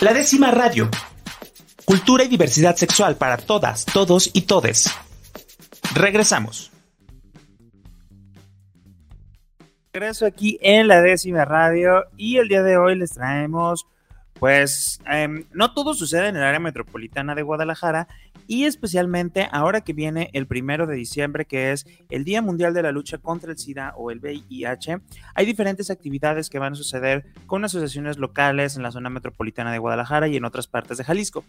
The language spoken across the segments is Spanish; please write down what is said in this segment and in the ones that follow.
La décima radio. Cultura y diversidad sexual para todas, todos y todes. Regresamos. Regreso aquí en la décima radio y el día de hoy les traemos, pues, em, no todo sucede en el área metropolitana de Guadalajara y especialmente ahora que viene el primero de diciembre, que es el Día Mundial de la Lucha contra el SIDA o el VIH, hay diferentes actividades que van a suceder con asociaciones locales en la zona metropolitana de Guadalajara y en otras partes de Jalisco.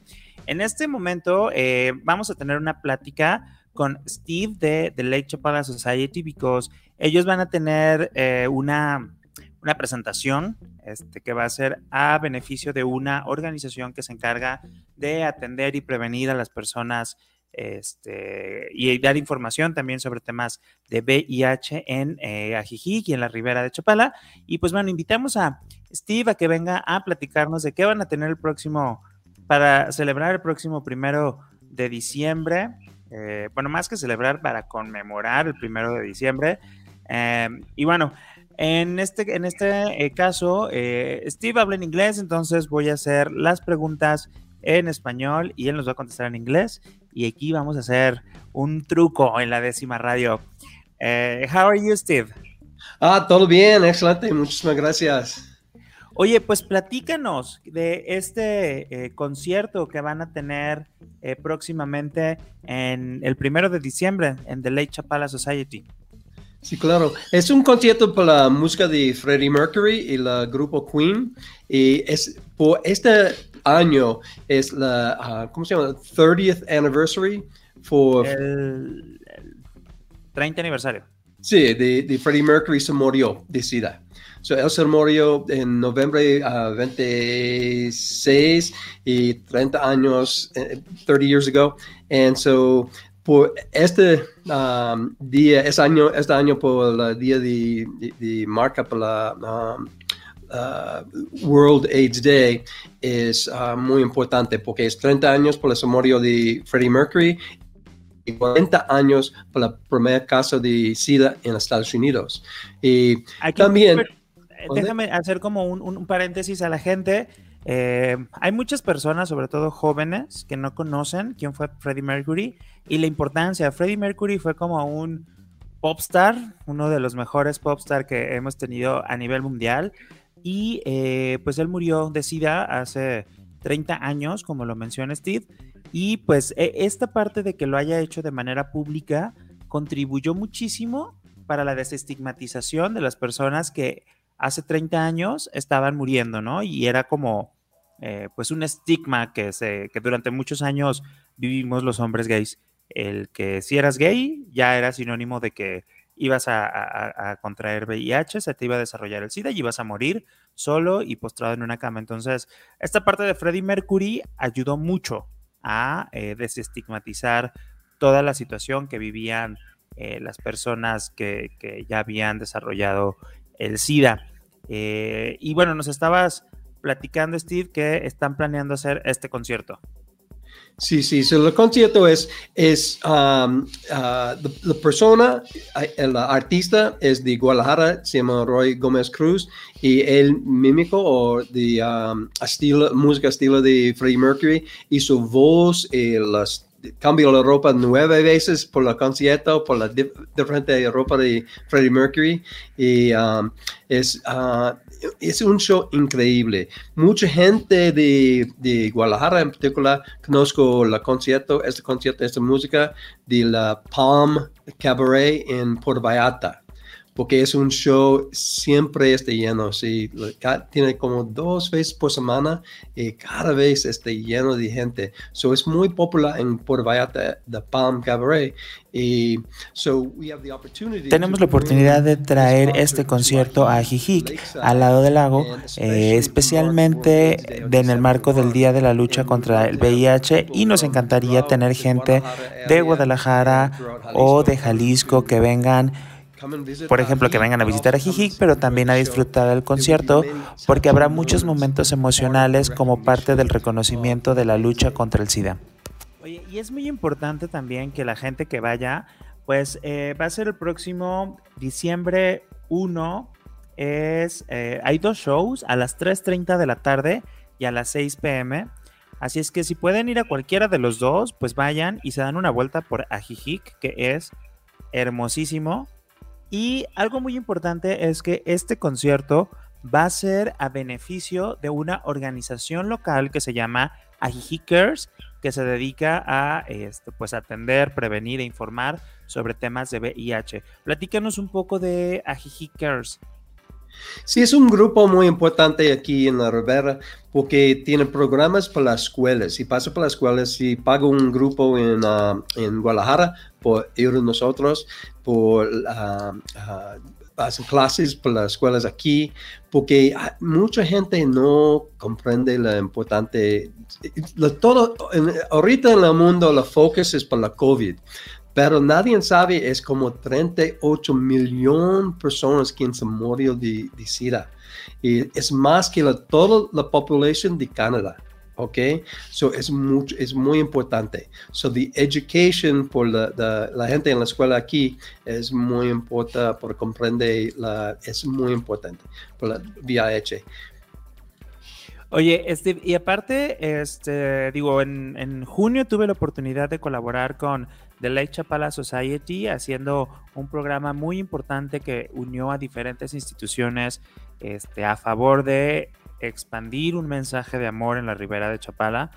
En este momento eh, vamos a tener una plática con Steve de The Lake Chapala Society, because ellos van a tener eh, una una presentación este, que va a ser a beneficio de una organización que se encarga de atender y prevenir a las personas este, y dar información también sobre temas de VIH en eh, Ajijic y en la ribera de Chapala. Y pues bueno, invitamos a Steve a que venga a platicarnos de qué van a tener el próximo, para celebrar el próximo primero de diciembre. Eh, bueno, más que celebrar, para conmemorar el primero de diciembre. Eh, y bueno, en este, en este eh, caso, eh, Steve habla en inglés, entonces voy a hacer las preguntas en español y él nos va a contestar en inglés. Y aquí vamos a hacer un truco en la décima radio. Eh, how are you, Steve? Ah, todo bien, excelente, muchísimas gracias. Oye, pues platícanos de este concierto que van a tener próximamente en el primero de diciembre en The Lake Chapala Society. Sí, claro. Es un concierto para la música de Freddie Mercury y el grupo Queen. Y es por este año es la, ah, ¿cómo se llama? 30th anniversary for... El, 30 aniversario. Sí, de, Freddie Mercury se murió de SIDA. So, él se murió en noviembre 26 ah, y 30 años, 30 eh, years ago. And so por este um, día, este año, este año por el día de, marca para la um, uh, World AIDS Day es uh, muy importante porque es 30 años por el sumario de Freddie Mercury y 40 años por la primer caso de SIDA en Estados Unidos. Y también... Eh, déjame hacer como un, un paréntesis a la gente. Eh, hay muchas personas, sobre todo jóvenes, que no conocen quién fue Freddie Mercury y la importancia. Freddie Mercury fue como un popstar, uno de los mejores popstar que hemos tenido a nivel mundial. Y eh, pues él murió de SIDA hace 30 años, como lo menciona Steve. Y pues e, esta parte de que lo haya hecho de manera pública contribuyó muchísimo para la desestigmatización de las personas que hace 30 años estaban muriendo, ¿no? Y era como, eh, pues, un estigma que, se, que durante muchos años vivimos los hombres gays. El que si eras gay ya era sinónimo de que ibas a, contraer VIH, se te iba a desarrollar el SIDA y ibas a morir solo y postrado en una cama. Entonces, esta parte de Freddie Mercury ayudó mucho a eh, desestigmatizar toda la situación que vivían eh, las personas que, que, ya habían desarrollado el SIDA. Eh, y bueno, nos estabas platicando, Steve, que están planeando hacer este concierto. Sí, sí, el concierto es, es um, uh, la, persona, el artista es de Guadalajara, se llama Roy Gómez Cruz, y el mímico o de um, estilo, música estilo de Freddie Mercury, y su voz y las cambio la ropa nueve veces por el concierto, por la diferente ropa de Freddie Mercury. Y um, es, uh, es un show increíble. Mucha gente de, de, Guadalajara en particular conozco el concierto, este concierto, esta música de la Palm Cabaret en Puerto Vallarta porque es un show siempre está lleno, sí, tiene como dos veces por semana y cada vez está lleno de gente. So es muy popular en Puerto Vallarta, The Palm Cabaret. Y so we have the opportunity Tenemos la oportunidad de traer este concierto a Jijic, al lado del lago, eh, especialmente en el marco del Día de la Lucha contra el VIH y nos encantaría tener gente de Guadalajara o de Jalisco que vengan por ejemplo, que vengan a visitar a Jijic, pero también a disfrutar del concierto, porque habrá muchos momentos emocionales como parte del reconocimiento de la lucha contra el SIDA. Oye, y es muy importante también que la gente que vaya, pues eh, va a ser el próximo diciembre 1, es, eh, hay dos shows a las 3.30 de la tarde y a las 6 pm. Así es que si pueden ir a cualquiera de los dos, pues vayan y se dan una vuelta por Ajijic, que es hermosísimo. Y algo muy importante es que este concierto va a ser a beneficio de una organización local que se llama Ajijicers, que se dedica a este, pues, atender, prevenir e informar sobre temas de VIH. Platícanos un poco de Ajijicers. Sí, es un grupo muy importante aquí en la Rivera porque tiene programas para las escuelas. Si pasa por las escuelas, si paga un grupo en, uh, en Guadalajara por ir nosotros, por uh, clases para las escuelas aquí, porque mucha gente no comprende lo importante. todo, ahorita en el mundo la focus es para la COVID, pero nadie sabe, es como 38 millones de personas que se murió de, SIDA. Y es más que la, toda la población de Canadá. ¿ok? So es, mucho, es muy importante. So the education por la, la, gente en la escuela aquí es muy importante, por comprender, la, es muy importante por la VIH. Oye, este, y aparte, este, digo, en, en, junio tuve la oportunidad de colaborar con The Lake Chapala Society haciendo un programa muy importante que unió a diferentes instituciones este, a favor de expandir un mensaje de amor en la ribera de Chapala.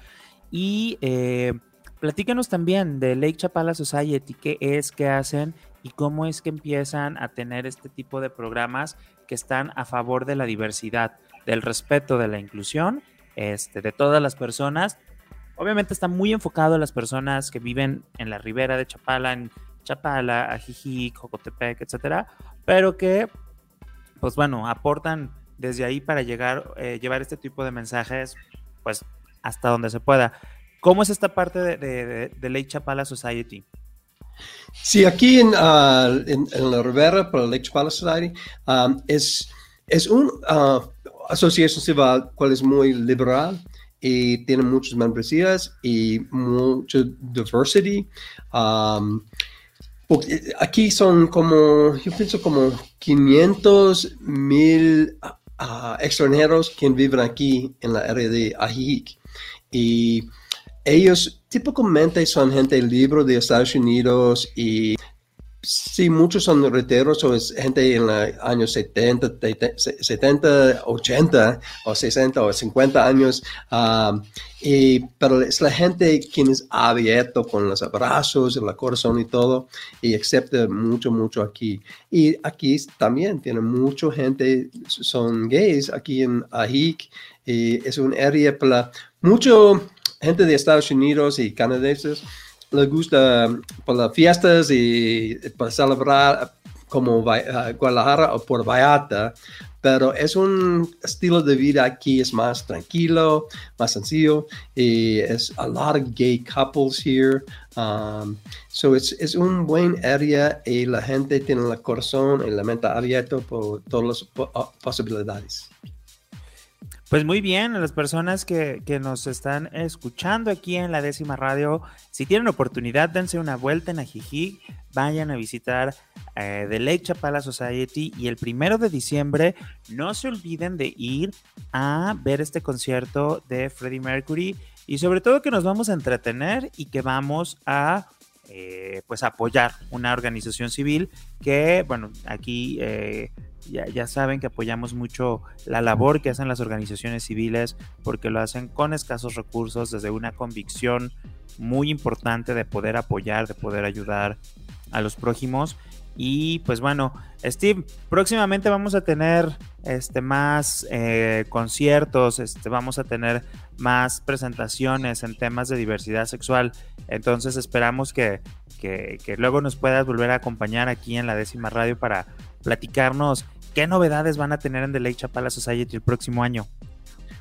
Y eh, platícanos también de Lake Chapala Society, qué es, qué hacen y cómo es que empiezan a tener este tipo de programas que están a favor de la diversidad, del respeto, de la inclusión este, de todas las personas. Obviamente está muy enfocado en las personas que viven en la ribera de Chapala, en Chapala, Ajijic, Jocotepec, etcétera, pero que, pues bueno, aportan desde ahí para llegar, eh, llevar este tipo de mensajes, pues hasta donde se pueda. ¿Cómo es esta parte de, de, Lake Chapala Society? Sí, aquí en, uh, en, en, la Rivera para Lake Chapala Society um, es, es una uh, asociación civil cual es muy liberal y tiene muchas membresías y mucha diversidad. Um, aquí son como, yo pienso como 500 mil extranjeros que viven aquí en la área de Ajijic. Y ellos típicamente son gente libre de Estados Unidos y sí, muchos son reteros o es gente en los años 70, 70, 80 o 60 o 50 años. Y, pero es la gente quien es abierto con los abrazos, el corazón y todo, y acepta mucho, mucho aquí. Y aquí también tiene mucha gente, son gays aquí en Ajic, y es un área para mucha gente de Estados Unidos y canadienses les gusta por las fiestas y para celebrar como Guadalajara o por Vallarta, pero es un estilo de vida aquí, es más tranquilo, más sencillo, y es a lot of gay couples here. Um, so es, es un buen área y la gente tiene el corazón y la mente abierta por todas las posibilidades. Pues muy bien, a las personas que, nos están escuchando aquí en la décima radio, si tienen oportunidad, dense una vuelta en Ajijic, vayan a visitar eh, The Lake Chapala Society y el primero de diciembre no se olviden de ir a ver este concierto de Freddie Mercury y sobre todo que nos vamos a entretener y que vamos a eh, pues apoyar una organización civil que, bueno, aquí eh, ya, saben que apoyamos mucho la labor que hacen las organizaciones civiles porque lo hacen con escasos recursos, desde una convicción muy importante de poder apoyar, de poder ayudar a los prójimos. Y pues bueno, Steve, próximamente vamos a tener este, más eh, conciertos, este, vamos a tener más presentaciones en temas de diversidad sexual. Entonces esperamos que, que, que luego nos puedas volver a acompañar aquí en la décima radio para platicarnos ¿Qué novedades van a tener en The Lake Chapala Society el próximo año?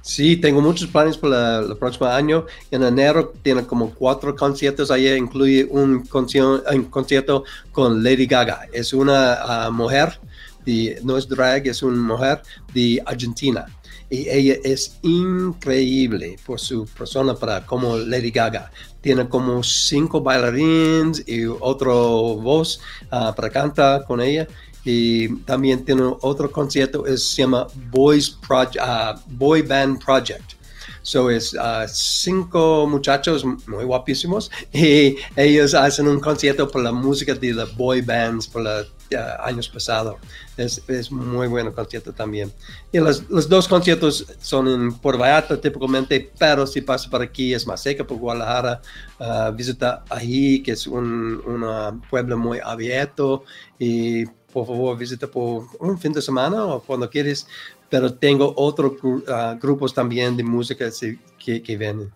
Sí, tengo muchos planes para el próximo año. En enero tiene como cuatro conciertos. Ahí incluye un concierto, con Lady Gaga. Es una ah, mujer, de, no es drag, es una mujer de Argentina. Y ella es increíble por su persona para como Lady Gaga. Tiene como cinco bailarines y otro voz ah, para cantar con ella y también tiene otro concierto, es, se llama Boys Project, uh, Boy Band Project. So es uh, cinco muchachos muy guapísimos y ellos hacen un concierto por la música de las boy bands por los uh, años pasados. Es, es, muy bueno concierto también. Y los, los, dos conciertos son en Puerto Vallarta típicamente, pero si pasa por aquí es más seca por Guadalajara. Uh, visita ahí, que es un, un pueblo muy abierto y por favor visita por un fin de semana o cuando quieres, pero tengo otros uh, grupos también de música que, que vienen.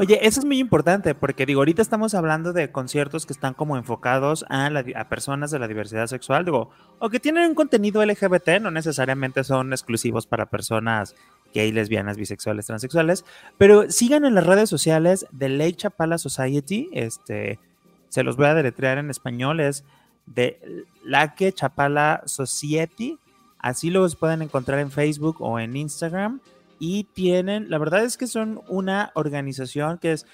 Oye, eso es muy importante porque digo, ahorita estamos hablando de conciertos que están como enfocados a, la, a, personas de la diversidad sexual, digo, o que tienen un contenido LGBT, no necesariamente son exclusivos para personas gay, lesbianas, bisexuales, transexuales, pero sigan en las redes sociales de Ley Chapala Society, este, se los voy a deletrear en español, es de Laque Chapala Society. Así los pueden encontrar en Facebook o en Instagram. Y tienen, la verdad es que son una organización que es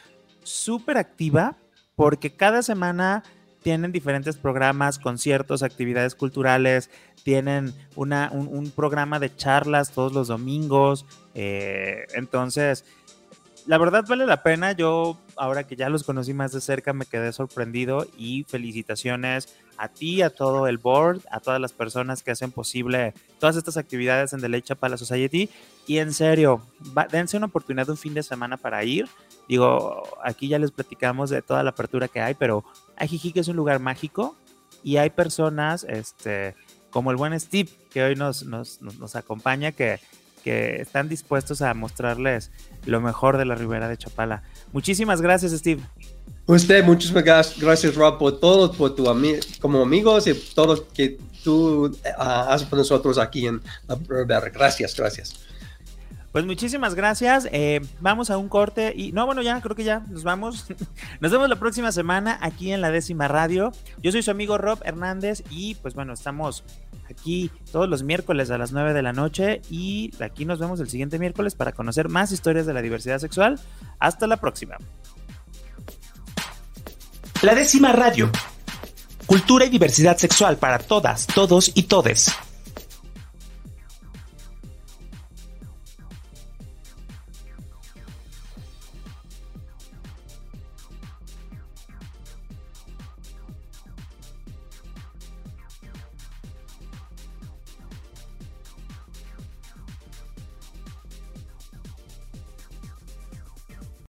súper activa porque cada semana tienen diferentes programas, conciertos, actividades culturales, tienen una, un, programa de charlas todos los domingos. Eh, entonces, la verdad vale la pena. Yo, ahora que ya los conocí más de cerca, me quedé sorprendido y felicitaciones a ti, a todo el board, a todas las personas que hacen posible todas estas actividades en The Late Chapala Society. Y en serio, dense una oportunidad un fin de semana para ir. Digo, aquí ya les platicamos de toda la apertura que hay, pero Ajijic es un lugar mágico y hay personas, este, como el buen Steve, que hoy nos, nos, nos acompaña, que que están dispuestos a mostrarles lo mejor de la Ribera de Chapala. Muchísimas gracias, Steve. Usted, muchísimas gracias, Rob, por todo, por tu amigo, como amigos y todo que tú uh, haces por nosotros aquí en la Ribera. Gracias, gracias. Pues muchísimas gracias. Eh, vamos a un corte y no, bueno, ya creo que ya nos vamos. Nos vemos la próxima semana aquí en la décima radio. Yo soy su amigo Rob Hernández y pues bueno, estamos aquí todos los miércoles a las 9 de la noche y aquí nos vemos el siguiente miércoles para conocer más historias de la diversidad sexual. Hasta la próxima. La décima radio. Cultura y diversidad sexual para todas, todos y todes.